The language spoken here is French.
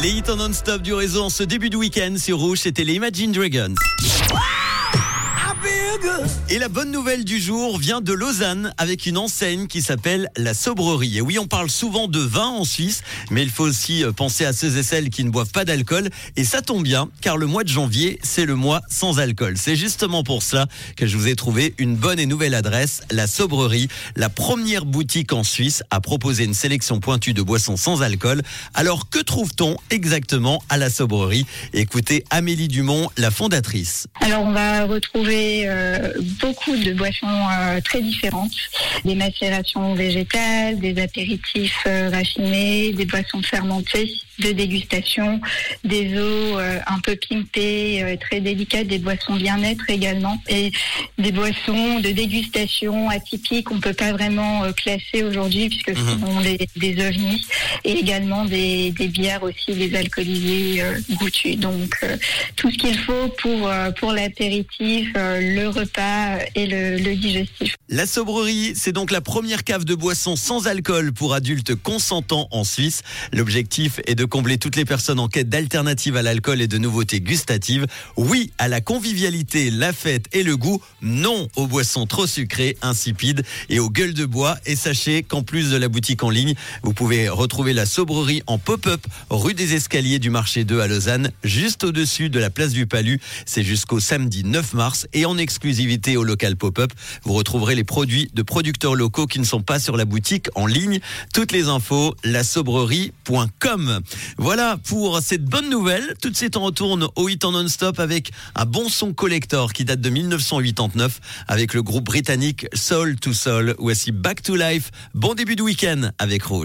Les hits en non-stop du réseau en ce début de week-end sur Rouge, c'était les Imagine Dragons. Et la bonne nouvelle du jour vient de Lausanne avec une enseigne qui s'appelle la Sobrerie. Et oui, on parle souvent de vin en Suisse, mais il faut aussi euh, penser à ceux et celles qui ne boivent pas d'alcool. Et ça tombe bien, car le mois de janvier, c'est le mois sans alcool. C'est justement pour cela que je vous ai trouvé une bonne et nouvelle adresse, la Sobrerie, la première boutique en Suisse à proposer une sélection pointue de boissons sans alcool. Alors que trouve-t-on exactement à la Sobrerie? Écoutez Amélie Dumont, la fondatrice. Alors on va retrouver euh, beaucoup de boissons euh, très différentes, des macérations végétales, des apéritifs euh, raffinés, des boissons fermentées de dégustation, des eaux euh, un peu pimpées, euh, très délicates, des boissons bien-être également, et des boissons de dégustation atypiques qu'on peut pas vraiment euh, classer aujourd'hui puisque ce sont des, des ovnis, et également des, des bières aussi, des alcoolisés euh, goûtus. Donc euh, tout ce qu'il faut pour euh, pour l'apéritif, euh, le repas et le, digestif. La Sobrerie, c'est donc la première cave de boissons sans alcool pour adultes consentants en Suisse. L'objectif est de combler toutes les personnes en quête d'alternatives à l'alcool et de nouveautés gustatives. Oui à la convivialité, la fête et le goût. Non aux boissons trop sucrées, insipides et aux gueules de bois. Et sachez qu'en plus de la boutique en ligne, vous pouvez retrouver la Sobrerie en pop-up rue des Escaliers du marché 2 à Lausanne, juste au-dessus de la place du Palu. C'est jusqu'au samedi 9 mars et en exclusivité au local pop-up, vous retrouverez les produits de producteurs locaux qui ne sont pas sur la boutique en ligne. Toutes les infos, lasobrerie.com. Voilà pour cette bonne nouvelle. Tout de suite, on retourne au hit en non-stop avec un bon son collector qui date de 1989 avec le groupe britannique Soul to Soul. Voici Back to Life. Bon début de week-end avec Rouge.